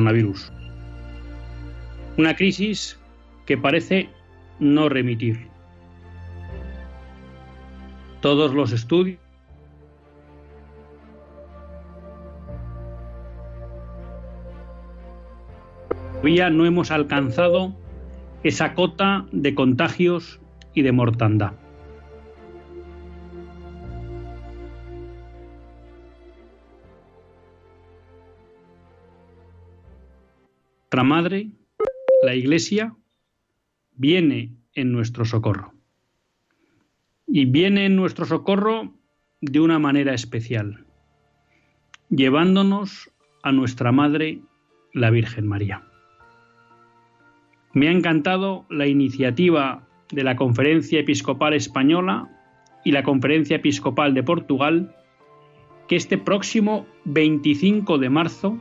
Coronavirus. Una crisis que parece no remitir. Todos los estudios todavía no hemos alcanzado esa cota de contagios y de mortandad. Nuestra Madre, la Iglesia, viene en nuestro socorro. Y viene en nuestro socorro de una manera especial, llevándonos a nuestra Madre, la Virgen María. Me ha encantado la iniciativa de la Conferencia Episcopal Española y la Conferencia Episcopal de Portugal, que este próximo 25 de marzo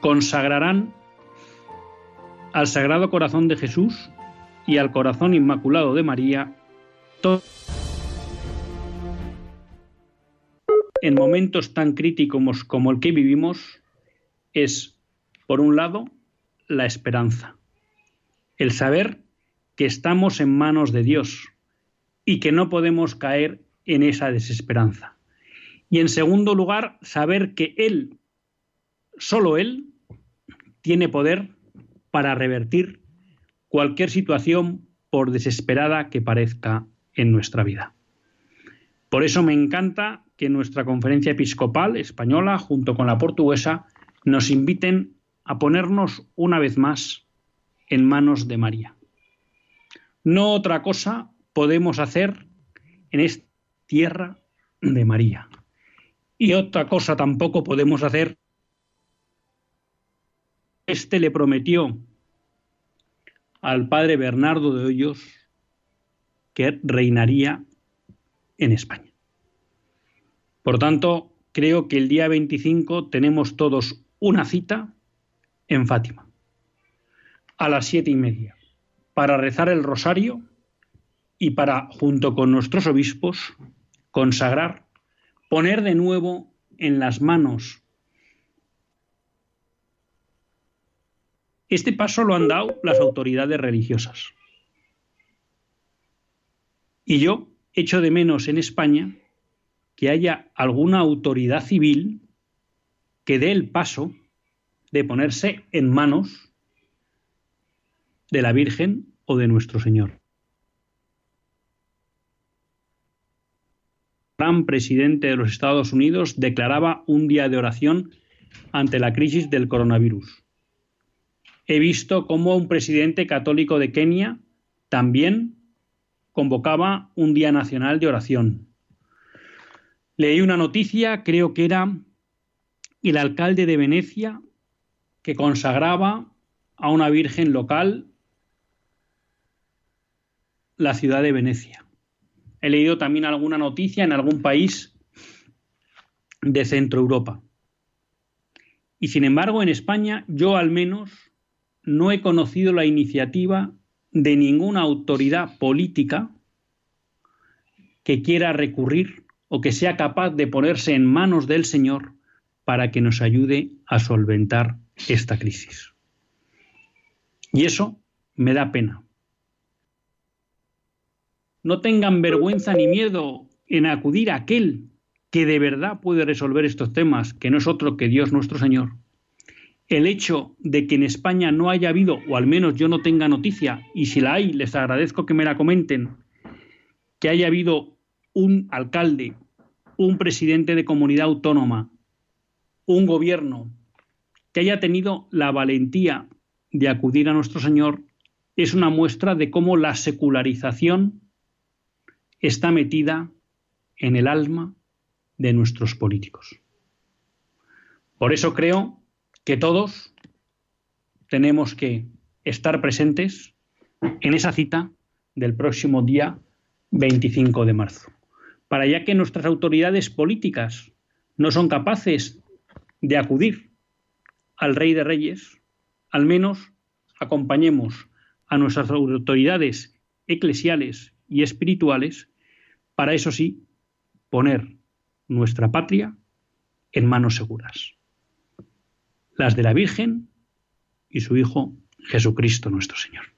consagrarán al Sagrado Corazón de Jesús y al Corazón Inmaculado de María, en momentos tan críticos como el que vivimos, es, por un lado, la esperanza, el saber que estamos en manos de Dios y que no podemos caer en esa desesperanza. Y en segundo lugar, saber que Él, solo Él, tiene poder para revertir cualquier situación por desesperada que parezca en nuestra vida. Por eso me encanta que nuestra conferencia episcopal española, junto con la portuguesa, nos inviten a ponernos una vez más en manos de María. No otra cosa podemos hacer en esta tierra de María. Y otra cosa tampoco podemos hacer este le prometió al padre Bernardo de Hoyos que reinaría en España. Por tanto, creo que el día 25 tenemos todos una cita en Fátima, a las siete y media, para rezar el rosario y para, junto con nuestros obispos, consagrar, poner de nuevo en las manos Este paso lo han dado las autoridades religiosas. Y yo echo de menos en España que haya alguna autoridad civil que dé el paso de ponerse en manos de la Virgen o de nuestro Señor. Gran presidente de los Estados Unidos declaraba un día de oración ante la crisis del coronavirus he visto cómo un presidente católico de Kenia también convocaba un día nacional de oración. Leí una noticia, creo que era el alcalde de Venecia, que consagraba a una virgen local la ciudad de Venecia. He leído también alguna noticia en algún país de Centro Europa. Y sin embargo, en España, yo al menos no he conocido la iniciativa de ninguna autoridad política que quiera recurrir o que sea capaz de ponerse en manos del Señor para que nos ayude a solventar esta crisis. Y eso me da pena. No tengan vergüenza ni miedo en acudir a aquel que de verdad puede resolver estos temas, que no es otro que Dios nuestro Señor, el hecho de que en España no haya habido, o al menos yo no tenga noticia, y si la hay, les agradezco que me la comenten, que haya habido un alcalde, un presidente de comunidad autónoma, un gobierno que haya tenido la valentía de acudir a nuestro Señor, es una muestra de cómo la secularización está metida en el alma de nuestros políticos. Por eso creo que todos tenemos que estar presentes en esa cita del próximo día 25 de marzo, para ya que nuestras autoridades políticas no son capaces de acudir al Rey de Reyes, al menos acompañemos a nuestras autoridades eclesiales y espirituales para, eso sí, poner nuestra patria en manos seguras las de la Virgen y su Hijo Jesucristo nuestro Señor.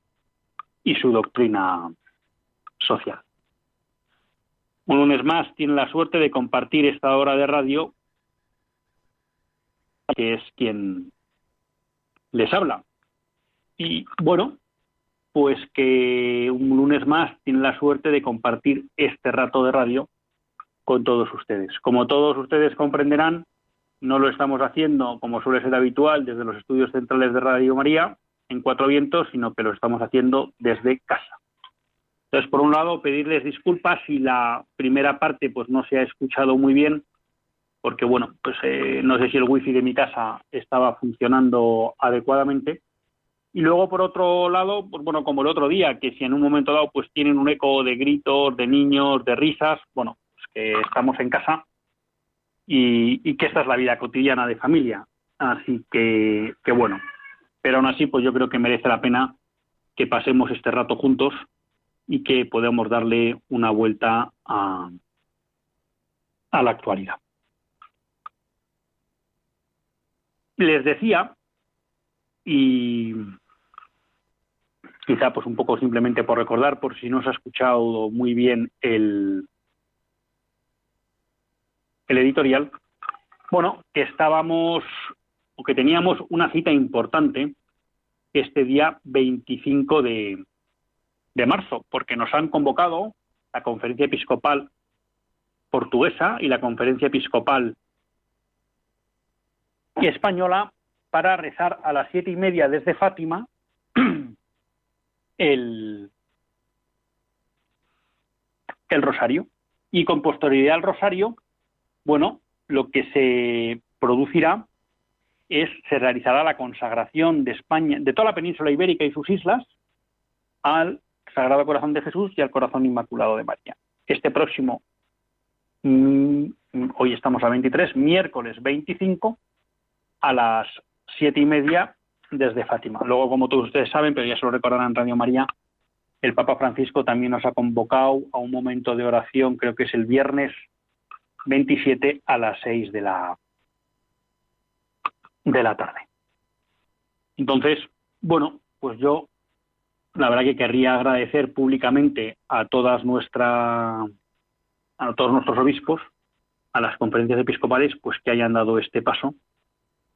y su doctrina social. Un lunes más tiene la suerte de compartir esta hora de radio, que es quien les habla. Y bueno, pues que un lunes más tiene la suerte de compartir este rato de radio con todos ustedes. Como todos ustedes comprenderán, no lo estamos haciendo como suele ser habitual desde los estudios centrales de Radio María, en Cuatro Vientos, sino que lo estamos haciendo desde casa. Entonces, por un lado, pedirles disculpas si la primera parte pues no se ha escuchado muy bien, porque bueno, pues eh, no sé si el wifi de mi casa estaba funcionando adecuadamente. Y luego, por otro lado, pues bueno, como el otro día, que si en un momento dado pues tienen un eco de gritos, de niños, de risas, bueno, pues que estamos en casa y, y que esta es la vida cotidiana de familia. Así que, que bueno, pero aún así, pues yo creo que merece la pena que pasemos este rato juntos y que podamos darle una vuelta a, la actualidad. Les decía, y quizá pues un poco simplemente por recordar, por si no se ha escuchado muy bien el, el editorial, bueno, que estábamos que teníamos una cita importante este día 25 de, de marzo, porque nos han convocado la conferencia episcopal portuguesa y la conferencia episcopal española para rezar a las siete y media desde Fátima el, el rosario. Y con posterioridad al rosario, bueno, lo que se producirá es, se realizará la consagración de España, de toda la península ibérica y sus islas, al Sagrado Corazón de Jesús y al Corazón Inmaculado de María. Este próximo, mm, hoy estamos a 23, miércoles 25, a las siete y media desde Fátima. Luego, como todos ustedes saben, pero ya se lo recordarán en Radio María, el Papa Francisco también nos ha convocado a un momento de oración, creo que es el viernes 27 a las 6 de la, de la tarde. Entonces, bueno, pues yo la verdad que querría agradecer públicamente a todas nuestra a todos nuestros obispos, a las conferencias episcopales, pues que hayan dado este paso,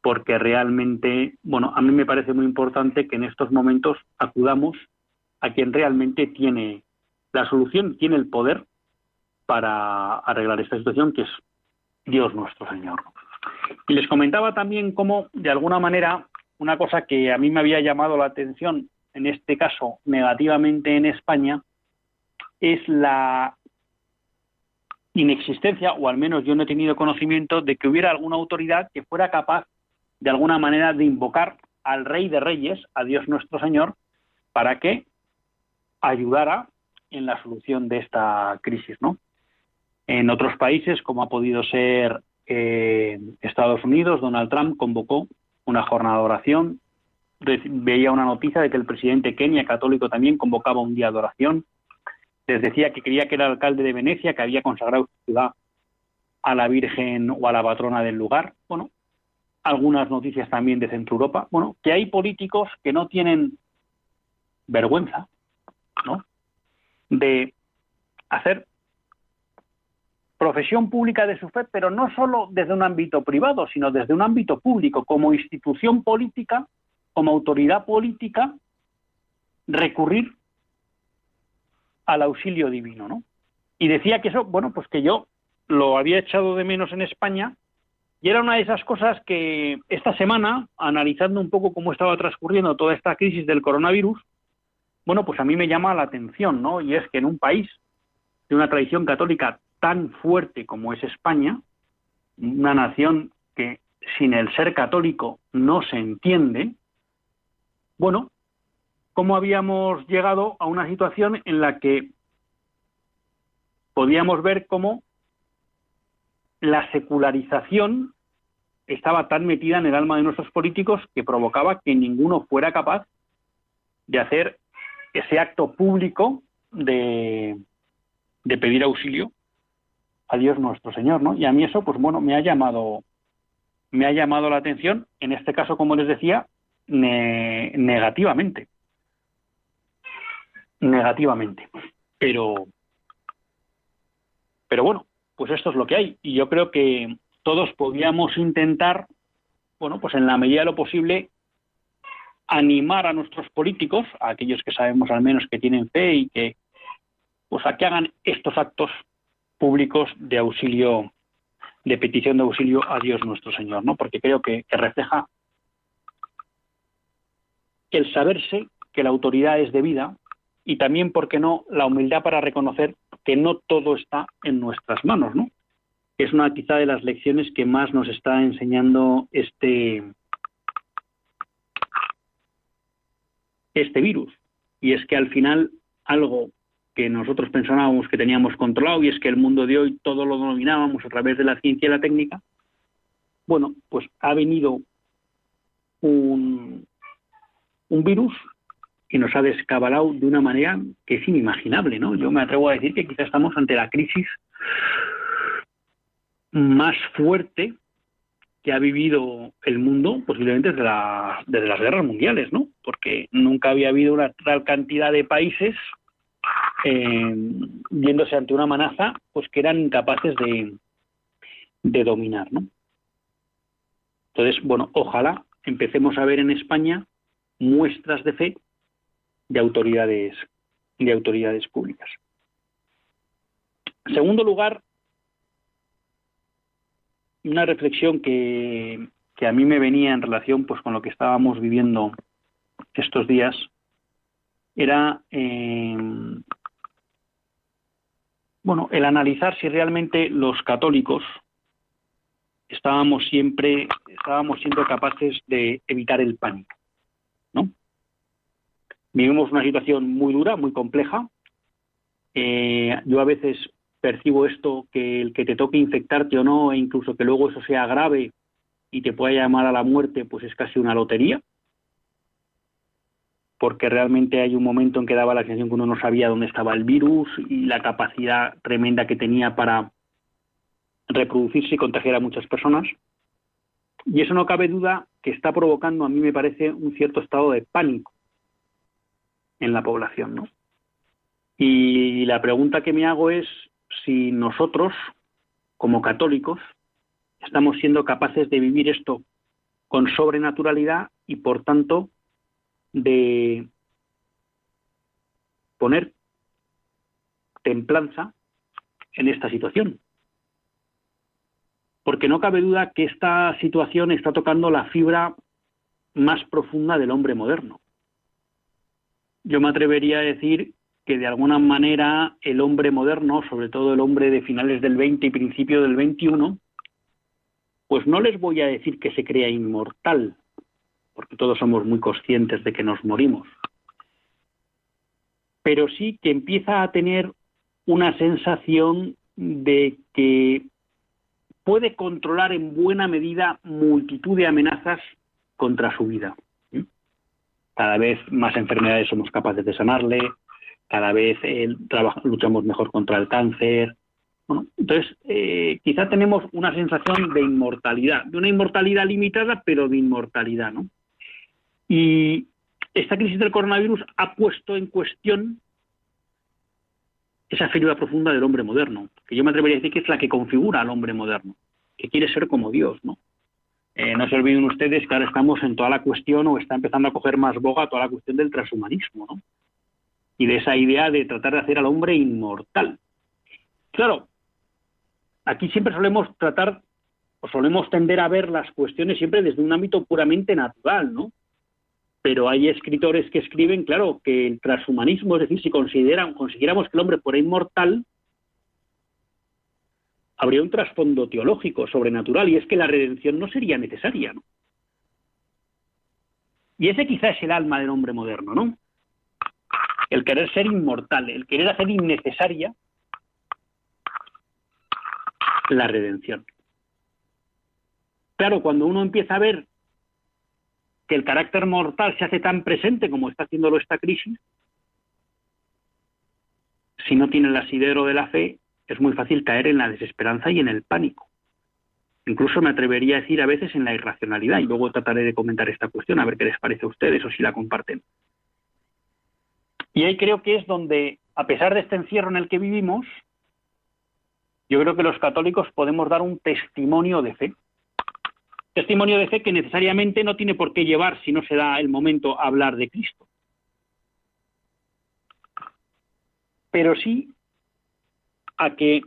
porque realmente, bueno, a mí me parece muy importante que en estos momentos acudamos a quien realmente tiene la solución, tiene el poder para arreglar esta situación, que es Dios nuestro Señor. Y les comentaba también cómo, de alguna manera, una cosa que a mí me había llamado la atención, en este caso negativamente en España, es la inexistencia, o al menos yo no he tenido conocimiento, de que hubiera alguna autoridad que fuera capaz, de alguna manera, de invocar al Rey de Reyes, a Dios nuestro Señor, para que ayudara en la solución de esta crisis, ¿no? En otros países, como ha podido ser eh, Estados Unidos, Donald Trump convocó una jornada de oración. Veía una noticia de que el presidente Kenia, católico, también convocaba un día de oración. Les decía que quería que era alcalde de Venecia, que había consagrado su ciudad a la Virgen o a la patrona del lugar. Bueno, algunas noticias también de Centro Europa. Bueno, que hay políticos que no tienen vergüenza, ¿no? De hacer profesión pública de su fe, pero no solo desde un ámbito privado, sino desde un ámbito público, como institución política, como autoridad política, recurrir al auxilio divino, ¿no? Y decía que eso, bueno, pues que yo lo había echado de menos en España y era una de esas cosas que esta semana, analizando un poco cómo estaba transcurriendo toda esta crisis del coronavirus, bueno, pues a mí me llama la atención, ¿no? Y es que en un país de una tradición católica tan fuerte como es España, una nación que sin el ser católico no se entiende, bueno, ¿cómo habíamos llegado a una situación en la que podíamos ver cómo la secularización estaba tan metida en el alma de nuestros políticos que provocaba que ninguno fuera capaz de hacer ese acto público de, pedir auxilio a Dios nuestro Señor, ¿no? Y a mí eso, pues bueno, me ha llamado, me ha llamado la atención, en este caso, como les decía, negativamente. Negativamente. Pero, pero bueno, pues esto es lo que hay. Y yo creo que todos podíamos intentar, bueno, pues en la medida de lo posible, animar a nuestros políticos, a aquellos que sabemos al menos que tienen fe y que, pues a que hagan estos actos públicos de auxilio, de petición de auxilio a Dios nuestro Señor, ¿no? Porque creo que, refleja el saberse que la autoridad es debida y también, ¿por qué no?, la humildad para reconocer que no todo está en nuestras manos, ¿no? Es una quizá de las lecciones que más nos está enseñando este, este virus. Y es que al final algo que nosotros pensábamos que teníamos controlado y es que el mundo de hoy todo lo dominábamos a través de la ciencia y la técnica, bueno, pues ha venido un, un virus y nos ha descabalado de una manera que es inimaginable, ¿no? Yo me atrevo a decir que quizás estamos ante la crisis más fuerte que ha vivido el mundo posiblemente desde, desde las guerras mundiales, ¿no? Porque nunca había habido una tal cantidad de países eh, viéndose ante una amenaza pues que eran incapaces de, de dominar. ¿no? Entonces, bueno, ojalá empecemos a ver en España muestras de fe de autoridades, de autoridades públicas. En segundo lugar, una reflexión que, que a mí me venía en relación pues con lo que estábamos viviendo estos días era eh, bueno el analizar si realmente los católicos estábamos siempre estábamos siendo capaces de evitar el pánico no vivimos una situación muy dura muy compleja. Eh, yo a veces percibo esto que el que te toque infectarte o no e incluso que luego eso sea grave y te pueda llamar a la muerte pues es casi una lotería porque realmente hay un momento en que daba la sensación que uno no sabía dónde estaba el virus y la capacidad tremenda que tenía para reproducirse y contagiar a muchas personas. Y eso no cabe duda que está provocando, a mí me parece, un cierto estado de pánico en la población, ¿no? Y la pregunta que me hago es si nosotros, como católicos, estamos siendo capaces de vivir esto con sobrenaturalidad y, por tanto, de poner templanza en esta situación. Porque no cabe duda que esta situación está tocando la fibra más profunda del hombre moderno. Yo me atrevería a decir que de alguna manera el hombre moderno, sobre todo el hombre de finales del 20 y principio del 21, pues no les voy a decir que se crea inmortal, porque todos somos muy conscientes de que nos morimos, pero sí que empieza a tener una sensación de que puede controlar en buena medida multitud de amenazas contra su vida. Cada vez más enfermedades somos capaces de sanarle, cada vez eh, luchamos mejor contra el cáncer. entonces, eh, quizá tenemos una sensación de inmortalidad, de una inmortalidad limitada, pero de inmortalidad, ¿no? Y esta crisis del coronavirus ha puesto en cuestión esa figura profunda del hombre moderno, que yo me atrevería a decir que es la que configura al hombre moderno, que quiere ser como Dios, ¿no? Eh, no se olviden ustedes que ahora estamos en toda la cuestión, o está empezando a coger más boga toda la cuestión del transhumanismo, ¿no? Y de esa idea de tratar de hacer al hombre inmortal. Claro, aquí siempre solemos tratar, o solemos tender a ver las cuestiones siempre desde un ámbito puramente natural, ¿no? Pero hay escritores que escriben, claro, que el transhumanismo, es decir, si consideran, consiguiéramos que el hombre fuera inmortal, habría un trasfondo teológico, sobrenatural, y es que la redención no sería necesaria. ¿no? Y ese quizás es el alma del hombre moderno, ¿no? El querer ser inmortal, el querer hacer innecesaria la redención. Claro, cuando uno empieza a ver que el carácter mortal se hace tan presente como está haciéndolo esta crisis, si no tiene el asidero de la fe, es muy fácil caer en la desesperanza y en el pánico. Incluso me atrevería a decir a veces en la irracionalidad, y luego trataré de comentar esta cuestión, a ver qué les parece a ustedes o si la comparten. Y ahí creo que es donde, a pesar de este encierro en el que vivimos, yo creo que los católicos podemos dar un testimonio de fe Testimonio de fe que necesariamente no tiene por qué llevar, si no se da el momento, a hablar de Cristo. Pero sí a que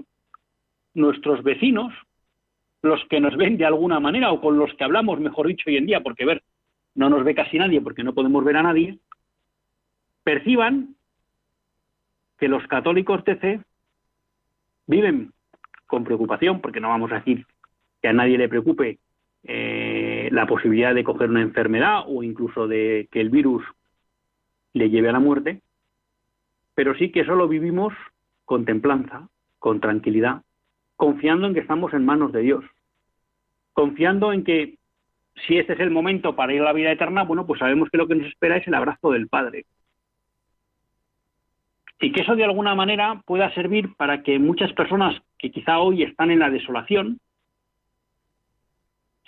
nuestros vecinos, los que nos ven de alguna manera o con los que hablamos, mejor dicho, hoy en día, porque ver, no nos ve casi nadie porque no podemos ver a nadie, perciban que los católicos de fe viven con preocupación, porque no vamos a decir que a nadie le preocupe eh, la posibilidad de coger una enfermedad o incluso de que el virus le lleve a la muerte, pero sí que solo vivimos con templanza, con tranquilidad, confiando en que estamos en manos de Dios, confiando en que si este es el momento para ir a la vida eterna, bueno, pues sabemos que lo que nos espera es el abrazo del Padre. Y que eso de alguna manera pueda servir para que muchas personas que quizá hoy están en la desolación,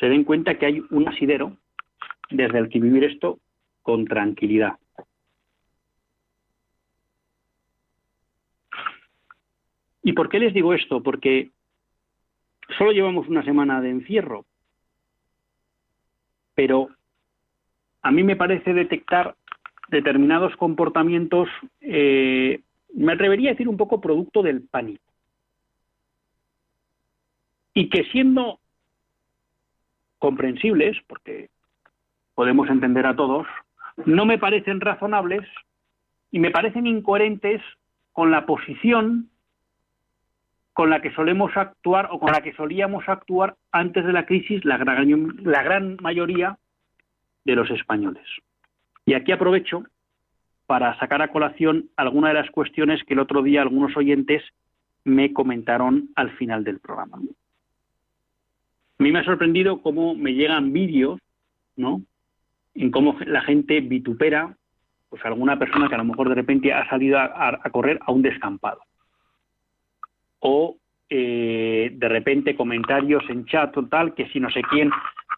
se den cuenta que hay un asidero desde el que vivir esto con tranquilidad. ¿Y por qué les digo esto? Porque solo llevamos una semana de encierro, pero a mí me parece detectar determinados comportamientos, eh, me atrevería a decir un poco producto del pánico. y que siendo comprensibles, porque podemos entender a todos, no me parecen razonables y me parecen incoherentes con la posición con la que solemos actuar o con la que solíamos actuar antes de la crisis la gran, la gran mayoría de los españoles. Y aquí aprovecho para sacar a colación alguna de las cuestiones que el otro día algunos oyentes me comentaron al final del programa. A mí me ha sorprendido cómo me llegan vídeos, ¿no? En cómo la gente vitupera, pues alguna persona que a lo mejor de repente ha salido a, correr a un descampado. O eh, de repente comentarios en chat o tal, que si no sé quién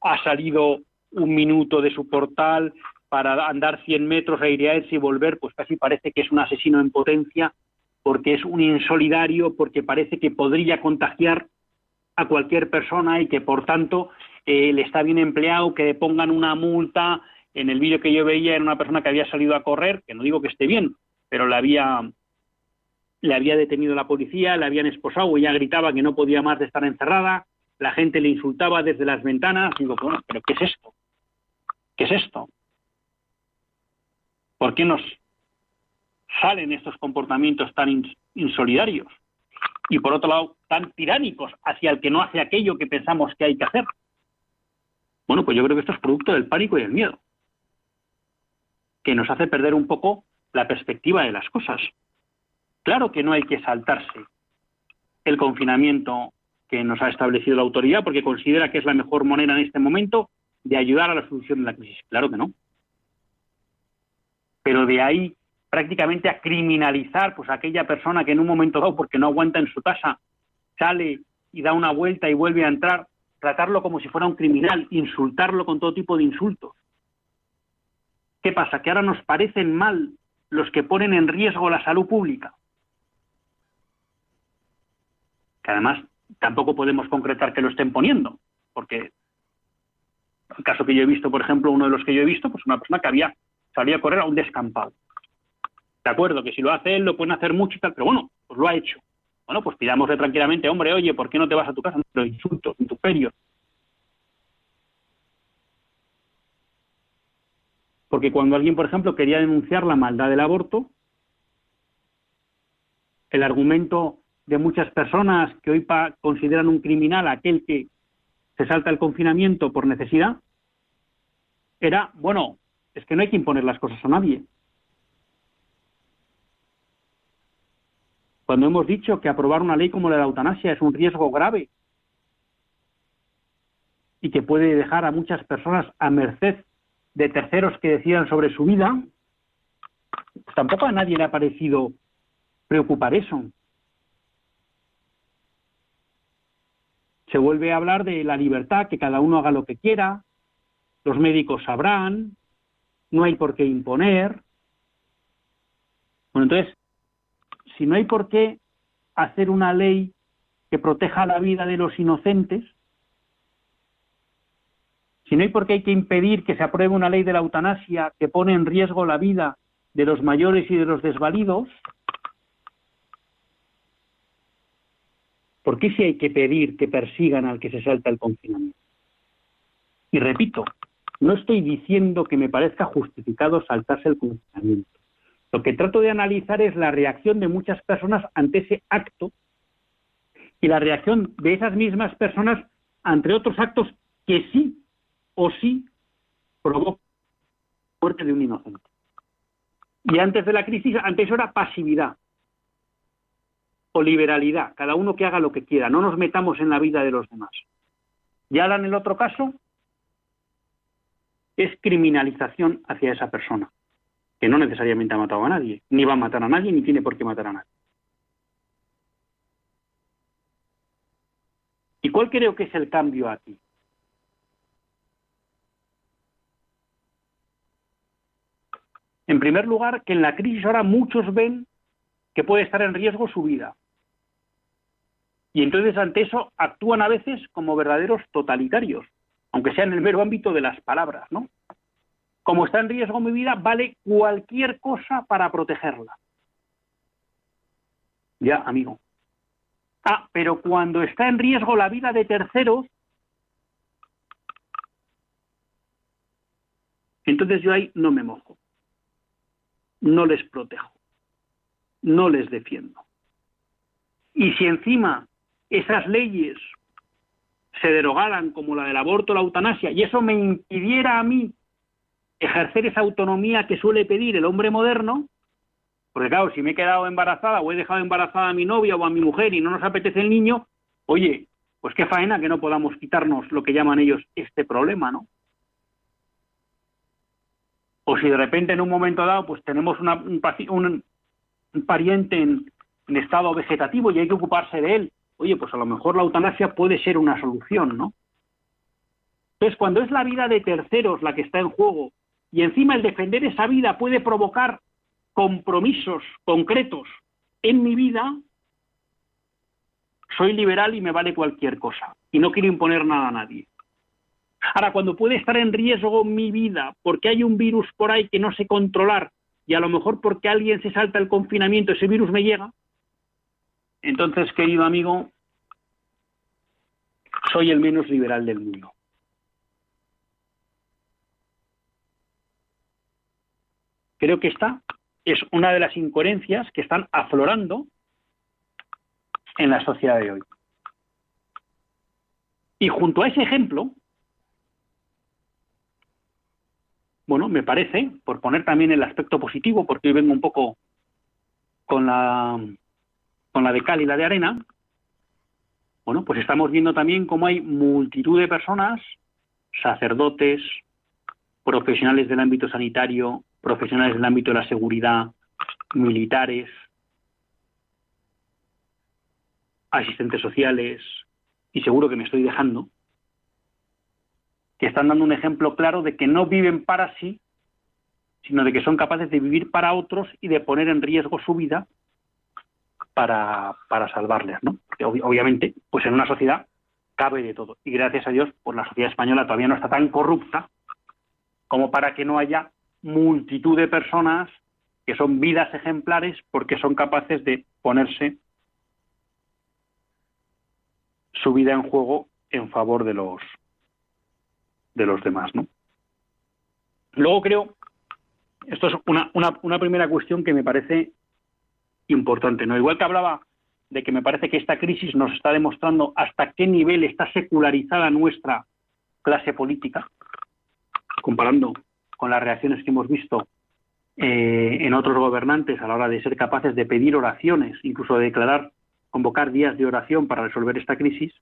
ha salido un minuto de su portal para andar 100 metros, a irse y volver, pues casi parece que es un asesino en potencia, porque es un insolidario, porque parece que podría contagiar a cualquier persona y que por tanto eh, le está bien empleado que pongan una multa. En el vídeo que yo veía era una persona que había salido a correr, que no digo que esté bien, pero le había, le había detenido la policía, le habían esposado, ella gritaba que no podía más de estar encerrada, la gente le insultaba desde las ventanas, digo, bueno, pero ¿qué es esto? ¿Qué es esto? ¿Por qué nos salen estos comportamientos tan insolidarios? Y por otro lado, tan tiránicos hacia el que no hace aquello que pensamos que hay que hacer. Bueno, pues yo creo que esto es producto del pánico y el miedo, que nos hace perder un poco la perspectiva de las cosas. Claro que no hay que saltarse el confinamiento que nos ha establecido la autoridad porque considera que es la mejor manera en este momento de ayudar a la solución de la crisis. Claro que no pero de ahí prácticamente a criminalizar pues a aquella persona que en un momento dado, porque no aguanta en su casa, sale y da una vuelta y vuelve a entrar, tratarlo como si fuera un criminal, insultarlo con todo tipo de insultos. ¿Qué pasa? Que ahora nos parecen mal los que ponen en riesgo la salud pública. Que además tampoco podemos concretar que lo estén poniendo, porque el caso que yo he visto, por ejemplo, uno de los que yo he visto, pues una persona que había salía a correr a un descampado. De acuerdo, que si lo hace él lo pueden hacer mucho y tal, pero bueno, pues lo ha hecho. Bueno, pues pidámosle tranquilamente, hombre, oye, ¿por qué no te vas a tu casa? Los insultos, intuperios. Porque cuando alguien, por ejemplo, quería denunciar la maldad del aborto, el argumento de muchas personas que hoy consideran un criminal aquel que se salta el confinamiento por necesidad, era, bueno, es que no hay que imponer las cosas a nadie. Cuando hemos dicho que aprobar una ley como la de la eutanasia es un riesgo grave y que puede dejar a muchas personas a merced de terceros que decidan sobre su vida, pues tampoco a nadie le ha parecido preocupar eso. Se vuelve a hablar de la libertad, que cada uno haga lo que quiera, los médicos sabrán, no hay por qué imponer. Bueno, entonces, si no hay por qué hacer una ley que proteja la vida de los inocentes, si no hay por qué hay que impedir que se apruebe una ley de la eutanasia que pone en riesgo la vida de los mayores y de los desvalidos, ¿por qué si hay que pedir que persigan al que se salta el confinamiento? Y repito, no estoy diciendo que me parezca justificado saltarse el confinamiento. Lo que trato de analizar es la reacción de muchas personas ante ese acto y la reacción de esas mismas personas ante otros actos que sí o sí provocan la muerte de un inocente. Y antes de la crisis, antes era pasividad o liberalidad, cada uno que haga lo que quiera, no nos metamos en la vida de los demás. Y ahora en el otro caso, es criminalización hacia esa persona, que no necesariamente ha matado a nadie, ni va a matar a nadie, ni tiene por qué matar a nadie. ¿Y cuál creo que es el cambio aquí? En primer lugar, que en la crisis ahora muchos ven que puede estar en riesgo su vida. Y entonces ante eso actúan a veces como verdaderos totalitarios, aunque sea en el mero ámbito de las palabras, ¿no? Como está en riesgo mi vida, vale cualquier cosa para protegerla. Ya, amigo. Ah, pero cuando está en riesgo la vida de terceros, entonces yo ahí no me mojo, no les protejo, no les defiendo. Y si encima esas leyes se derogaran como la del aborto la eutanasia y eso me impidiera a mí ejercer esa autonomía que suele pedir el hombre moderno, porque claro, si me he quedado embarazada o he dejado embarazada a mi novia o a mi mujer y no nos apetece el niño, oye, pues qué faena que no podamos quitarnos lo que llaman ellos este problema, ¿no? O si de repente en un momento dado pues tenemos una, un, un, pariente en, en estado vegetativo y hay que ocuparse de él, oye, pues a lo mejor la eutanasia puede ser una solución, ¿no? Entonces, cuando es la vida de terceros la que está en juego y encima el defender esa vida puede provocar compromisos concretos en mi vida, soy liberal y me vale cualquier cosa y no quiero imponer nada a nadie. Ahora, cuando puede estar en riesgo mi vida porque hay un virus por ahí que no sé controlar y a lo mejor porque alguien se salta el confinamiento, ese virus me llega, entonces, querido amigo, soy el menos liberal del mundo. Creo que esta es una de las incoherencias que están aflorando en la sociedad de hoy. Y junto a ese ejemplo, bueno, me parece, por poner también el aspecto positivo, porque hoy vengo un poco con la, con la de cal y la de arena, bueno, pues estamos viendo también cómo hay multitud de personas, sacerdotes, profesionales del ámbito sanitario, profesionales del ámbito de la seguridad, militares, asistentes sociales, y seguro que me estoy dejando, que están dando un ejemplo claro de que no viven para sí, sino de que son capaces de vivir para otros y de poner en riesgo su vida para, para salvarles, ¿no? Porque obviamente, pues en una sociedad cabe de todo. Y gracias a Dios, pues la sociedad española todavía no está tan corrupta como para que no haya multitud de personas que son vidas ejemplares porque son capaces de ponerse su vida en juego en favor de los de los demás, ¿no? Luego creo, esto es una, una, una primera cuestión que me parece importante. ¿no? Igual que hablaba de que me parece que esta crisis nos está demostrando hasta qué nivel está secularizada nuestra clase política, comparando con las reacciones que hemos visto eh, en otros gobernantes a la hora de ser capaces de pedir oraciones, incluso de declarar, convocar días de oración para resolver esta crisis.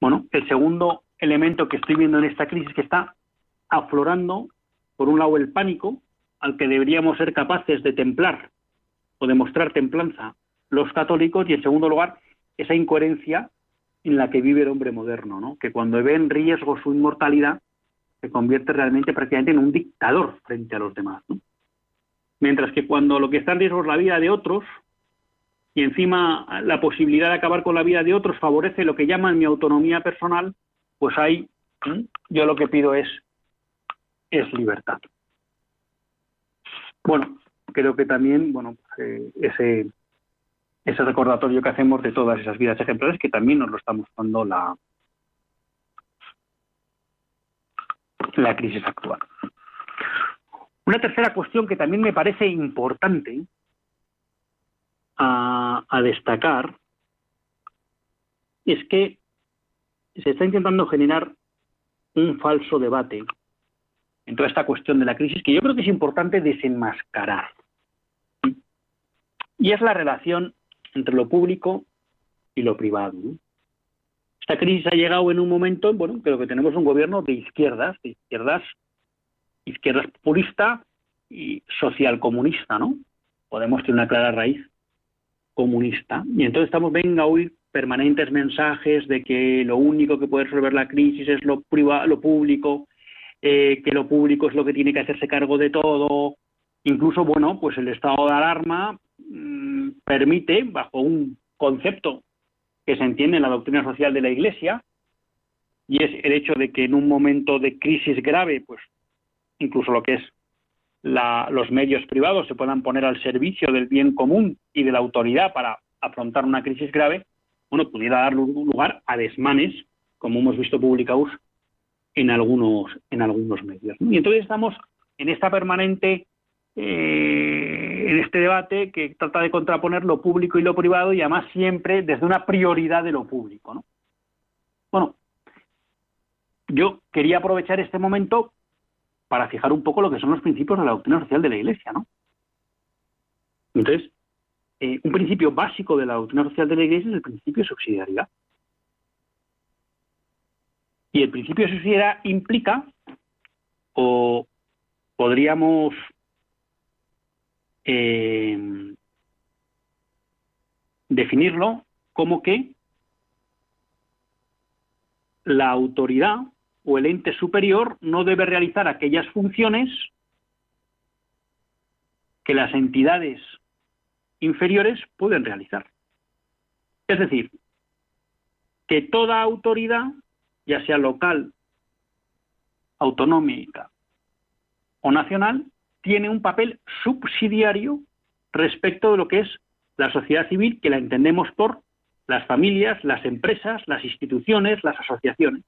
Bueno, el segundo elemento que estoy viendo en esta crisis que está aflorando, por un lado, el pánico, al que deberíamos ser capaces de templar o demostrar templanza los católicos y en segundo lugar esa incoherencia en la que vive el hombre moderno, ¿no? que cuando ve en riesgo su inmortalidad se convierte realmente prácticamente en un dictador frente a los demás. Mientras que cuando lo que está en riesgo es la vida de otros y encima la posibilidad de acabar con la vida de otros favorece lo que llaman mi autonomía personal, pues ahí yo lo que pido es, es libertad. Bueno, creo que también, bueno, eh, ese, ese recordatorio que hacemos de todas esas vidas ejemplares, que también nos lo está mostrando la, la crisis actual. Una tercera cuestión que también me parece importante a, destacar es que se está intentando generar un falso debate en toda esta cuestión de la crisis que yo creo que es importante desenmascarar y es la relación entre lo público y lo privado. Esta crisis ha llegado en un momento, bueno, creo que tenemos un gobierno de izquierdas, de izquierdas, izquierdas populista y social comunista, ¿no? Podemos tener una clara raíz comunista. Y entonces estamos, venga, a oír permanentes mensajes de que lo único que puede resolver la crisis es lo, privado, lo público, eh, que lo público es lo que tiene que hacerse cargo de todo. Incluso, bueno, pues el estado de alarma Mm, permite, bajo un concepto que se entiende en la doctrina social de la Iglesia, y es el hecho de que en un momento de crisis grave, pues incluso lo que es los medios privados se puedan poner al servicio del bien común y de la autoridad para afrontar una crisis grave, bueno, pudiera dar lugar a desmanes, como hemos visto publicados en algunos, en algunos medios. Y entonces estamos en esta permanente, eh, en este debate que trata de contraponer lo público y lo privado y además siempre desde una prioridad de lo público. ¿no? Bueno, yo quería aprovechar este momento para fijar un poco lo que son los principios de la doctrina social de la Iglesia, ¿no? Entonces, eh, un principio básico de la doctrina social de la Iglesia es el principio de subsidiariedad. Y el principio de subsidiariedad implica, o podríamos eh, definirlo como que la autoridad o el ente superior no debe realizar aquellas funciones que las entidades inferiores pueden realizar. Es decir, que toda autoridad, ya sea local, autonómica o nacional, tiene un papel subsidiario respecto de lo que es la sociedad civil, que la entendemos por las familias, las empresas, las instituciones, las asociaciones.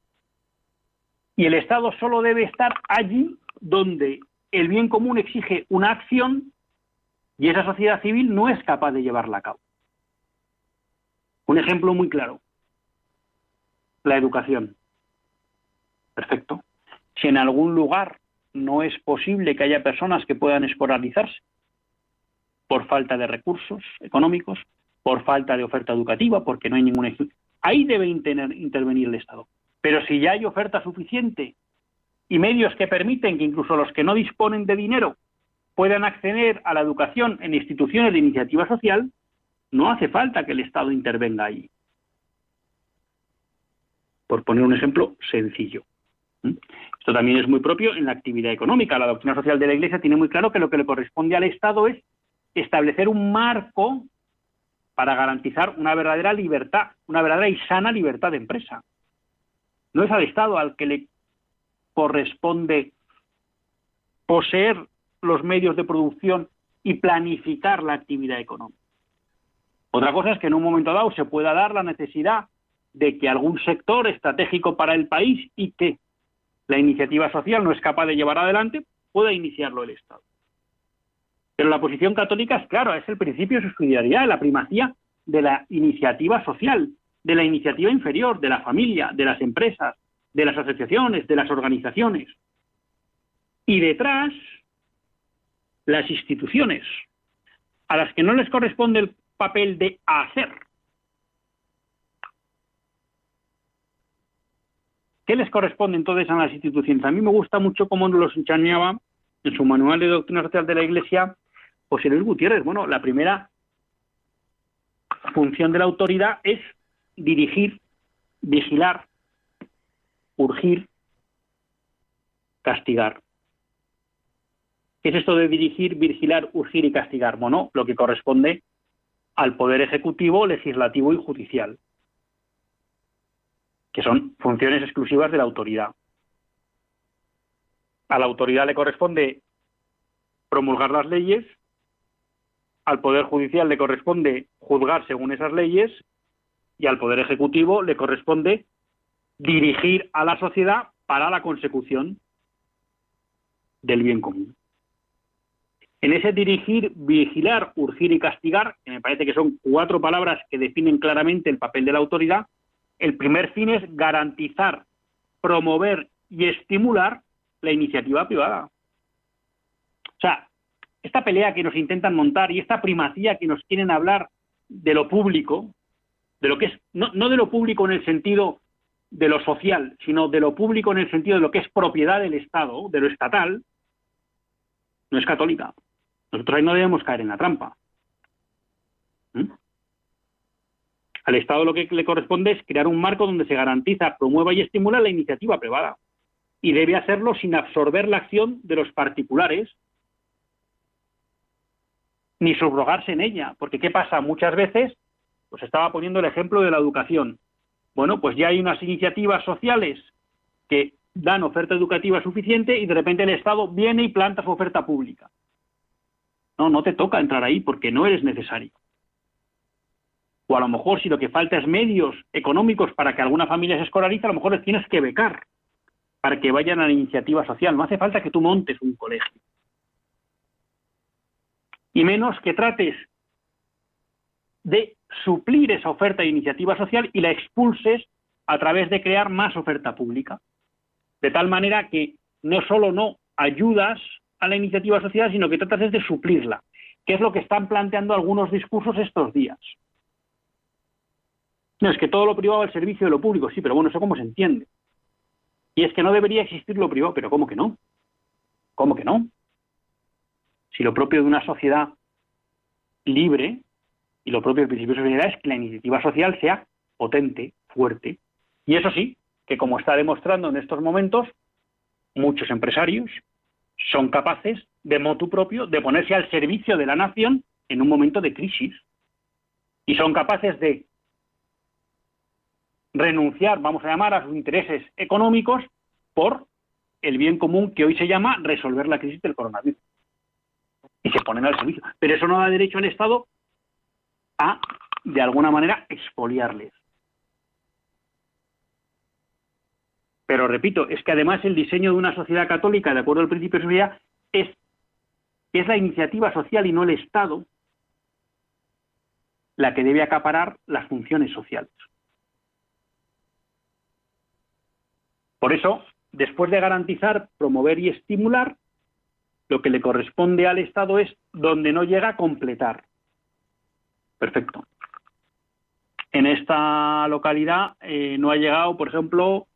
Y el Estado solo debe estar allí donde el bien común exige una acción y esa sociedad civil no es capaz de llevarla a cabo. Un ejemplo muy claro, la educación. Perfecto. Si en algún lugar no es posible que haya personas que puedan escolarizarse por falta de recursos económicos, por falta de oferta educativa, porque no hay ninguna... Ahí debe intervenir el Estado. Pero si ya hay oferta suficiente y medios que permiten que incluso los que no disponen de dinero puedan acceder a la educación en instituciones de iniciativa social, no hace falta que el Estado intervenga ahí. Por poner un ejemplo sencillo. Esto también es muy propio en la actividad económica. La doctrina social de la Iglesia tiene muy claro que lo que le corresponde al Estado es establecer un marco para garantizar una verdadera libertad, una verdadera y sana libertad de empresa. No es al Estado al que le corresponde poseer los medios de producción y planificar la actividad económica. Otra cosa es que en un momento dado se pueda dar la necesidad de que algún sector estratégico para el país y que la iniciativa social no es capaz de llevar adelante, pueda iniciarlo el Estado. Pero la posición católica es claro, es el principio de subsidiariedad, la primacía de la iniciativa social, de la iniciativa inferior, de la familia, de las empresas, de las asociaciones, de las organizaciones. Y detrás, las instituciones, a las que no les corresponde el papel de hacer. ¿Qué les corresponde entonces a las instituciones? A mí me gusta mucho cómo nos los enseñaba en su manual de doctrina social de la Iglesia José Luis Gutiérrez. Bueno, la primera función de la autoridad es dirigir, vigilar, urgir, castigar. ¿Qué es esto de dirigir, vigilar, urgir y castigar? Bueno, lo que corresponde al Poder Ejecutivo, Legislativo y Judicial, que son funciones exclusivas de la autoridad. A la autoridad le corresponde promulgar las leyes, al Poder Judicial le corresponde juzgar según esas leyes y al Poder Ejecutivo le corresponde dirigir a la sociedad para la consecución del bien común. En ese dirigir, vigilar, urgir y castigar, que me parece que son cuatro palabras que definen claramente el papel de la autoridad, el primer fin es garantizar, promover y estimular la iniciativa privada. O sea, esta pelea que nos intentan montar y esta primacía que nos quieren hablar de lo público, de lo que es, no, no de lo público en el sentido de lo social, sino de lo público en el sentido de lo que es propiedad del Estado, de lo estatal, no es católica. Nosotros ahí no debemos caer en la trampa. ¿Mm? Al Estado lo que le corresponde es crear un marco donde se garantiza, promueva y estimula la iniciativa privada. Y debe hacerlo sin absorber la acción de los particulares ni subrogarse en ella. Porque ¿qué pasa? Muchas veces, pues estaba poniendo el ejemplo de la educación. Bueno, pues ya hay unas iniciativas sociales que dan oferta educativa suficiente y de repente el Estado viene y planta su oferta pública. No, no te toca entrar ahí porque no eres necesario. O a lo mejor si lo que falta es medios económicos para que alguna familia se escolarice, a lo mejor les tienes que becar para que vayan a la iniciativa social. No hace falta que tú montes un colegio. Y menos que trates de suplir esa oferta de iniciativa social y la expulses a través de crear más oferta pública. De tal manera que no solo no ayudas a la iniciativa social, sino que tratas de suplirla, que es lo que están planteando algunos discursos estos días. No, es que todo lo privado al servicio de lo público, sí, pero bueno, eso cómo se entiende. Y es que no debería existir lo privado, pero ¿cómo que no? ¿Cómo que no? Si lo propio de una sociedad libre y lo propio del principio de sociedad es que la iniciativa social sea potente, fuerte. Y eso sí, que como está demostrando en estos momentos, muchos empresarios son capaces de motu propio de ponerse al servicio de la nación en un momento de crisis. Y son capaces de renunciar, vamos a llamar, a sus intereses económicos por el bien común que hoy se llama resolver la crisis del coronavirus. Y se ponen al servicio. Pero eso no da derecho al Estado a, de alguna manera, expoliarles. Pero repito, es que además el diseño de una sociedad católica, de acuerdo al principio de sociedad, es, es la iniciativa social y no el Estado la que debe acaparar las funciones sociales. Por eso, después de garantizar, promover y estimular, lo que le corresponde al Estado es donde no llega a completar. Perfecto. En esta localidad eh, no ha llegado, por ejemplo,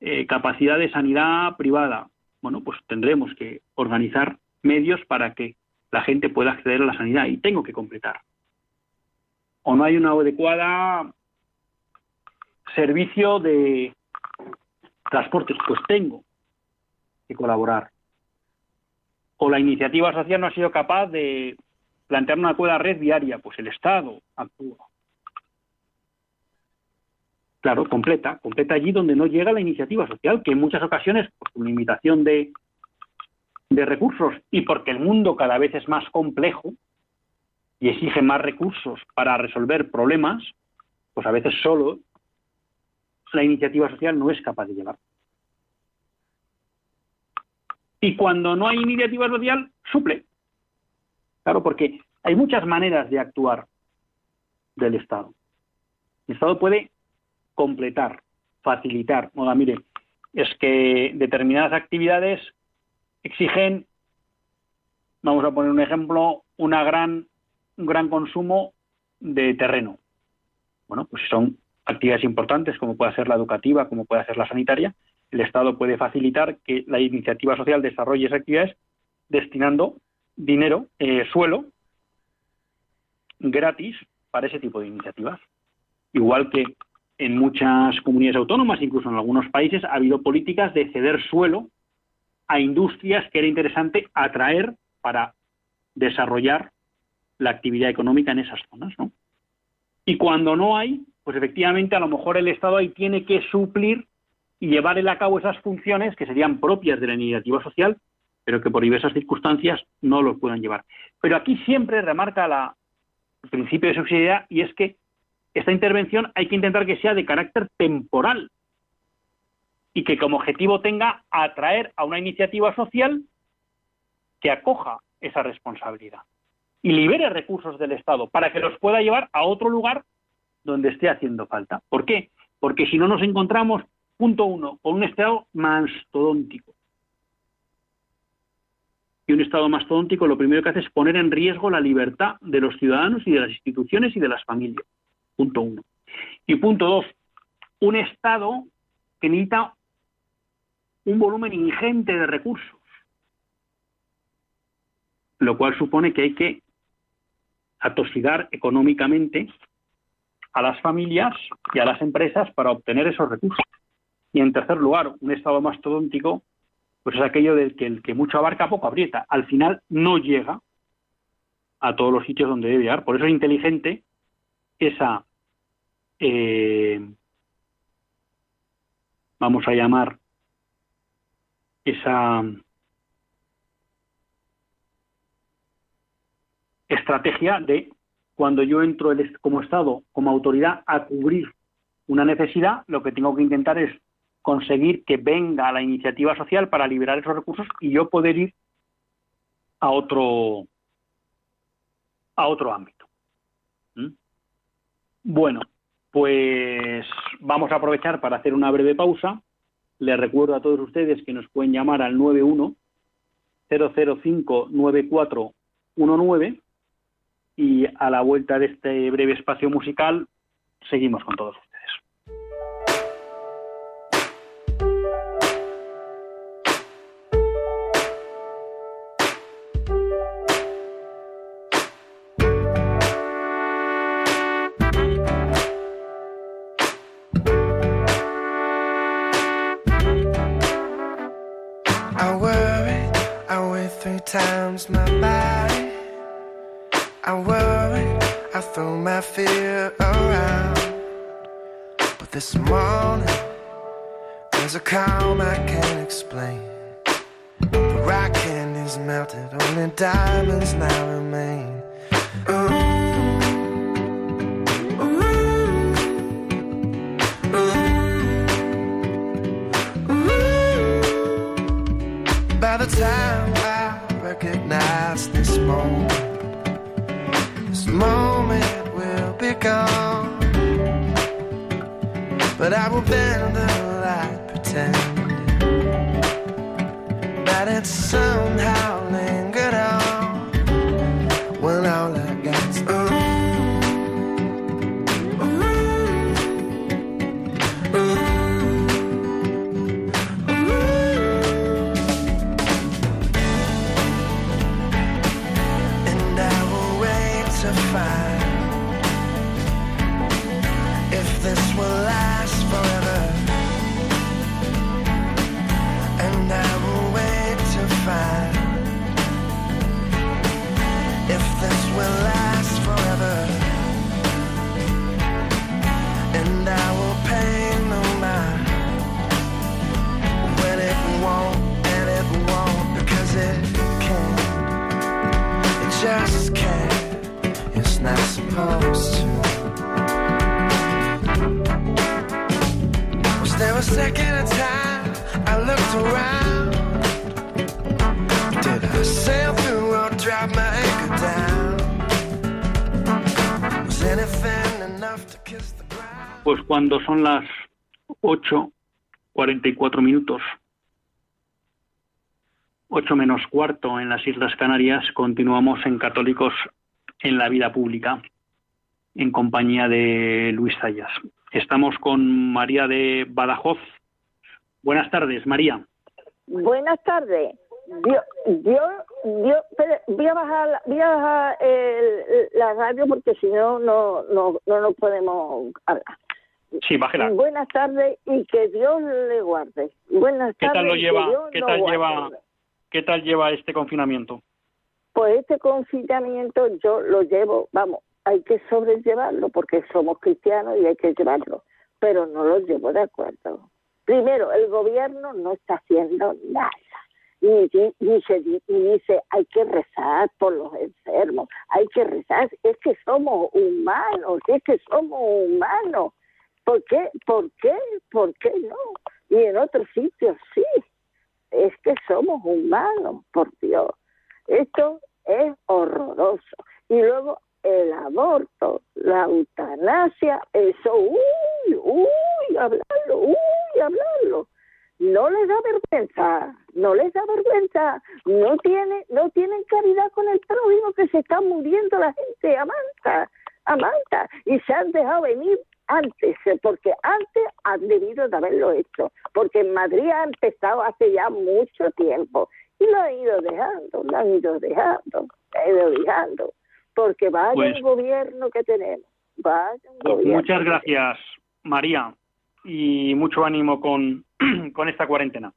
eh, capacidad de sanidad privada. Bueno, pues tendremos que organizar medios para que la gente pueda acceder a la sanidad y tengo que completar. O no hay una adecuada servicio de transportes, pues tengo que colaborar. O la iniciativa social no ha sido capaz de plantear una adecuada red viaria, pues el Estado actúa. Claro, completa, completa allí donde no llega la iniciativa social, que en muchas ocasiones, por limitación de, de recursos y porque el mundo cada vez es más complejo y exige más recursos para resolver problemas, pues a veces solo la iniciativa social no es capaz de llevar. Y cuando no hay iniciativa social, suple. Claro, porque hay muchas maneras de actuar del Estado. El Estado puede completar, facilitar. Oiga, mire, es que determinadas actividades exigen, vamos a poner un ejemplo, una gran, un gran consumo de terreno. Bueno, pues son actividades importantes, como puede ser la educativa, como puede ser la sanitaria, el Estado puede facilitar que la iniciativa social desarrolle esas actividades destinando dinero, eh, suelo, gratis para ese tipo de iniciativas. Igual que en muchas comunidades autónomas, incluso en algunos países, ha habido políticas de ceder suelo a industrias que era interesante atraer para desarrollar la actividad económica en esas zonas, ¿no? Y cuando no hay, pues efectivamente a lo mejor el Estado ahí tiene que suplir y llevar a cabo esas funciones que serían propias de la iniciativa social, pero que por diversas circunstancias no los puedan llevar. Pero aquí siempre remarca la, el principio de subsidiariedad y es que esta intervención hay que intentar que sea de carácter temporal y que como objetivo tenga atraer a una iniciativa social que acoja esa responsabilidad y libere recursos del Estado para que los pueda llevar a otro lugar donde esté haciendo falta. ¿Por qué? Porque si no nos encontramos, punto uno, con un Estado mastodóntico. Y un Estado mastodóntico lo primero que hace es poner en riesgo la libertad de los ciudadanos y de las instituciones y de las familias. Punto uno. Y punto dos, un Estado que necesita un volumen ingente de recursos, lo cual supone que hay que atosigar económicamente a las familias y a las empresas para obtener esos recursos. Y en tercer lugar, un Estado mastodóntico, pues es aquello del que el que mucho abarca poco aprieta. Al final no llega a todos los sitios donde debe llegar. Por eso es inteligente esa, eh, vamos a llamar, esa estrategia de cuando yo entro como Estado, como autoridad, a cubrir una necesidad, lo que tengo que intentar es conseguir que venga la iniciativa social para liberar esos recursos y yo poder ir a otro a otro ámbito. ¿Mm? Bueno, pues vamos a aprovechar para hacer una breve pausa. Les recuerdo a todos ustedes que nos pueden llamar al 91 005 9419 y a la vuelta de este breve espacio musical seguimos con todos this morning, there's a calm I can't explain. The rock candy's melted, only diamonds now remain. Ooh. By the time I recognize this moment. This moment will be gone. But I will bend the light, pretending that it's somehow Pues cuando son las 8.44 minutos, 8 menos cuarto en las Islas Canarias, continuamos en Católicos en la Vida Pública, en compañía de Luis Zayas. Estamos con María de Badajoz. Buenas tardes, María. Buenas tardes. Yo, yo, yo voy a bajar, voy a bajar la radio porque si no, no, no, no nos podemos hablar. Sí, bájela. Buenas tardes y que Dios le guarde. Buenas ¿Qué tal lo lleva? ¿Qué tal lleva? ¿Qué tal lleva este confinamiento? Pues este confinamiento yo lo llevo, vamos, hay que sobrellevarlo porque somos cristianos y hay que llevarlo, pero no lo llevo de acuerdo. Primero, el gobierno no está haciendo nada. Ni, dice, dice, hay que rezar por los enfermos, hay que rezar, es que somos humanos, es que somos humanos. ¿Por qué? ¿Por qué? ¿Por qué no? Y en otros sitios sí. Es que somos humanos, por Dios. Esto es horroroso. Y luego el aborto, la eutanasia, eso, uy, uy, hablarlo, uy, hablarlo. No les da vergüenza, no les da vergüenza, no tiene, no tienen caridad con el prójimo que se está muriendo la gente, Amanta, Amanta, y se han dejado venir antes, porque antes han debido de haberlo hecho, porque en Madrid ha empezado hace ya mucho tiempo y lo han ido dejando, lo han ido dejando, lo han ido dejando, porque vaya pues el gobierno que tenemos. Vaya pues muchas gracias, María, y mucho ánimo con, con esta cuarentena.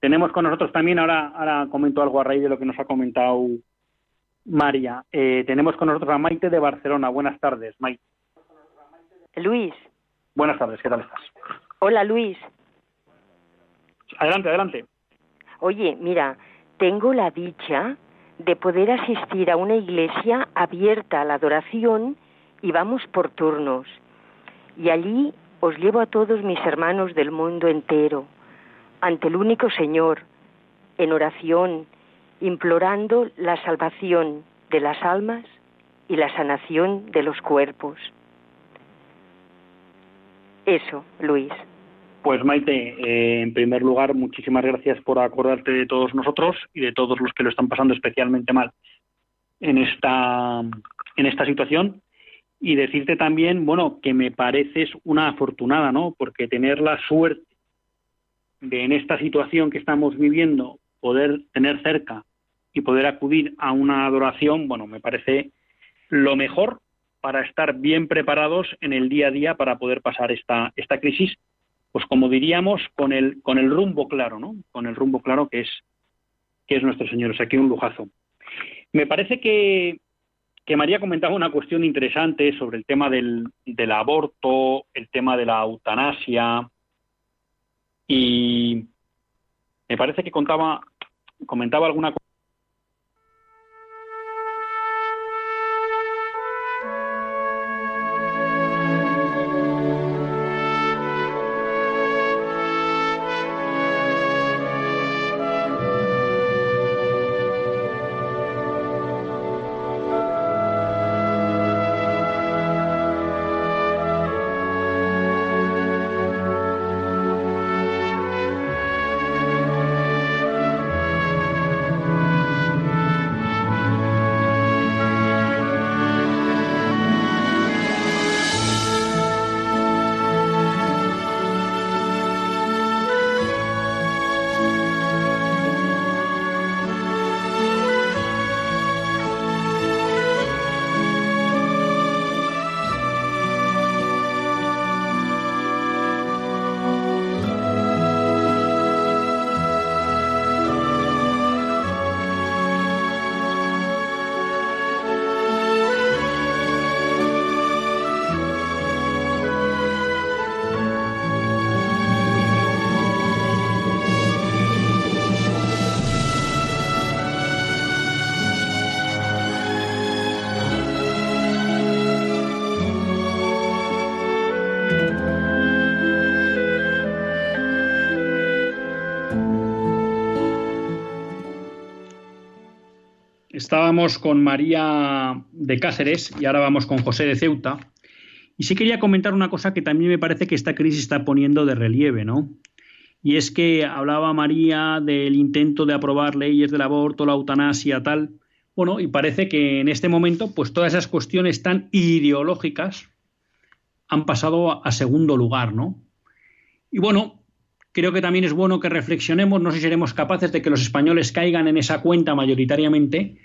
Tenemos con nosotros también, ahora, ahora comento algo a raíz de lo que nos ha comentado María, eh, tenemos con nosotros a Maite de Barcelona. Buenas tardes, Maite. Luis. Buenas tardes, ¿qué tal estás? Hola, Luis. Adelante, adelante. Oye, mira, tengo la dicha de poder asistir a una iglesia abierta a la adoración y vamos por turnos. Y allí os llevo a todos mis hermanos del mundo entero, ante el único Señor, en oración, implorando la salvación de las almas y la sanación de los cuerpos. Eso, Luis. Pues Maite, eh, en primer lugar, muchísimas gracias por acordarte de todos nosotros y de todos los que lo están pasando especialmente mal en esta, en esta situación. Y decirte también, bueno, que me pareces una afortunada, ¿no? Porque tener la suerte de en esta situación que estamos viviendo poder tener cerca y poder acudir a una adoración, bueno, me parece lo mejor para estar bien preparados en el día a día para poder pasar esta, esta crisis pues como diríamos, con el, con el rumbo claro, ¿no? Con el rumbo claro que es, que es nuestro Señor. O sea, que un lujazo. Me parece que, que María comentaba una cuestión interesante sobre el tema del, del aborto, el tema de la eutanasia, y me parece que contaba, comentaba alguna Estábamos con María de Cáceres y ahora vamos con José de Ceuta. Y sí quería comentar una cosa que también me parece que esta crisis está poniendo de relieve, ¿no? Y es que hablaba María del intento de aprobar leyes del aborto, la eutanasia, tal. Bueno, y parece que en este momento, pues todas esas cuestiones tan ideológicas han pasado a segundo lugar, ¿no? Y bueno, creo que también es bueno que reflexionemos, no sé si seremos capaces de que los españoles caigan en esa cuenta mayoritariamente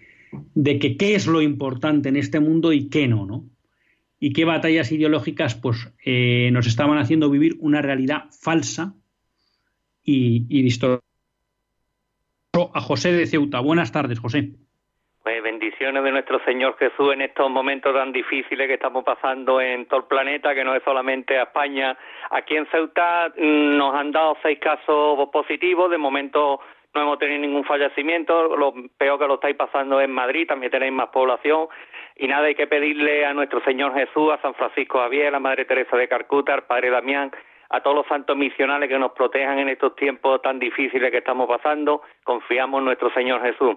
de que qué es lo importante en este mundo y qué no, ¿no? Y qué batallas ideológicas pues, eh, nos estaban haciendo vivir una realidad falsa y, y A José de Ceuta. Buenas tardes, José. Pues bendiciones de nuestro Señor Jesús en estos momentos tan difíciles que estamos pasando en todo el planeta, que no es solamente a España. Aquí en Ceuta mm, nos han dado seis casos positivos, de momento no hemos tenido ningún fallecimiento, lo peor que lo estáis pasando en Madrid, también tenéis más población, y nada, hay que pedirle a nuestro Señor Jesús, a San Francisco Javier, a la Madre Teresa de Carcuta, al Padre Damián, a todos los santos misionales que nos protejan en estos tiempos tan difíciles que estamos pasando, confiamos en nuestro Señor Jesús.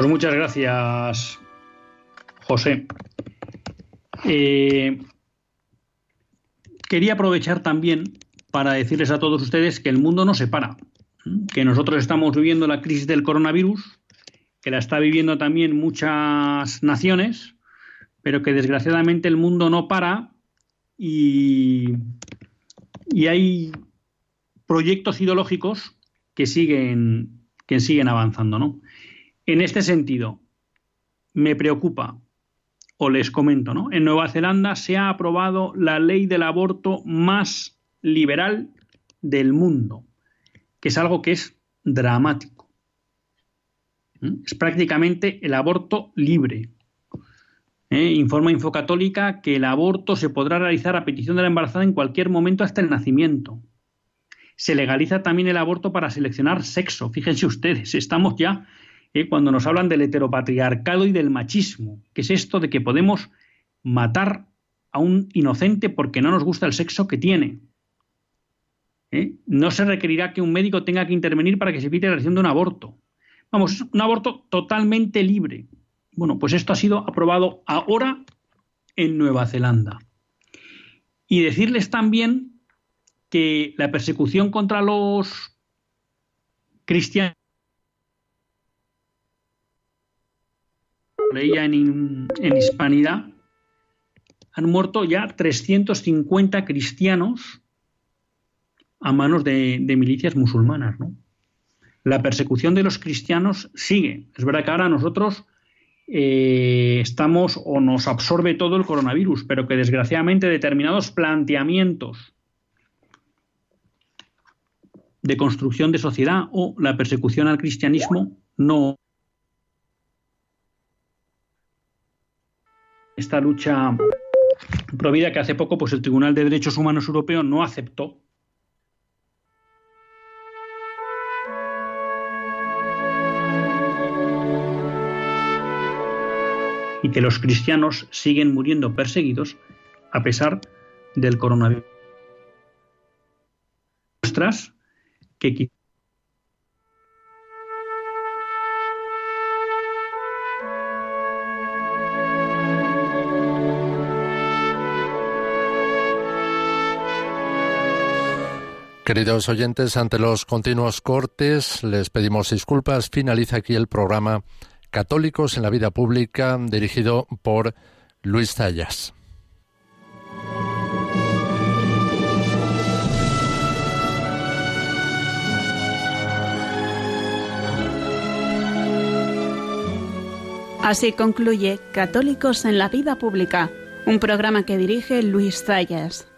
Pues muchas gracias, José. Eh, quería aprovechar también para decirles a todos ustedes que el mundo no se para, que nosotros estamos viviendo la crisis del coronavirus, que la está viviendo también muchas naciones, pero que desgraciadamente el mundo no para y, y hay proyectos ideológicos que siguen, que siguen avanzando. ¿no? En este sentido, me preocupa, o les comento, ¿no? en Nueva Zelanda se ha aprobado la ley del aborto más liberal del mundo, que es algo que es dramático. ¿Mm? Es prácticamente el aborto libre. ¿Eh? Informa Infocatólica que el aborto se podrá realizar a petición de la embarazada en cualquier momento hasta el nacimiento. Se legaliza también el aborto para seleccionar sexo. Fíjense ustedes, estamos ya ¿eh? cuando nos hablan del heteropatriarcado y del machismo, que es esto de que podemos matar a un inocente porque no nos gusta el sexo que tiene. ¿eh? No se requerirá que un médico tenga que intervenir para que se evite la realización de un aborto. Vamos, un aborto totalmente libre. Bueno, pues esto ha sido aprobado ahora en Nueva Zelanda. Y decirles también que la persecución contra los cristianos leía en, Hispanidad, han muerto ya 350 cristianos a manos de, milicias musulmanas. La persecución de los cristianos sigue. Es verdad que ahora nosotros eh, estamos o nos absorbe todo el coronavirus, pero que desgraciadamente determinados planteamientos de construcción de sociedad o la persecución al cristianismo no esta lucha provida que hace poco pues el Tribunal de Derechos Humanos Europeo no aceptó y que los cristianos siguen muriendo perseguidos a pesar del coronavirus. que Queridos oyentes, ante los continuos cortes les pedimos disculpas. Finaliza aquí el programa Católicos en la Vida Pública dirigido por Luis Zayas. Así concluye Católicos en la Vida Pública, un programa que dirige Luis Zayas.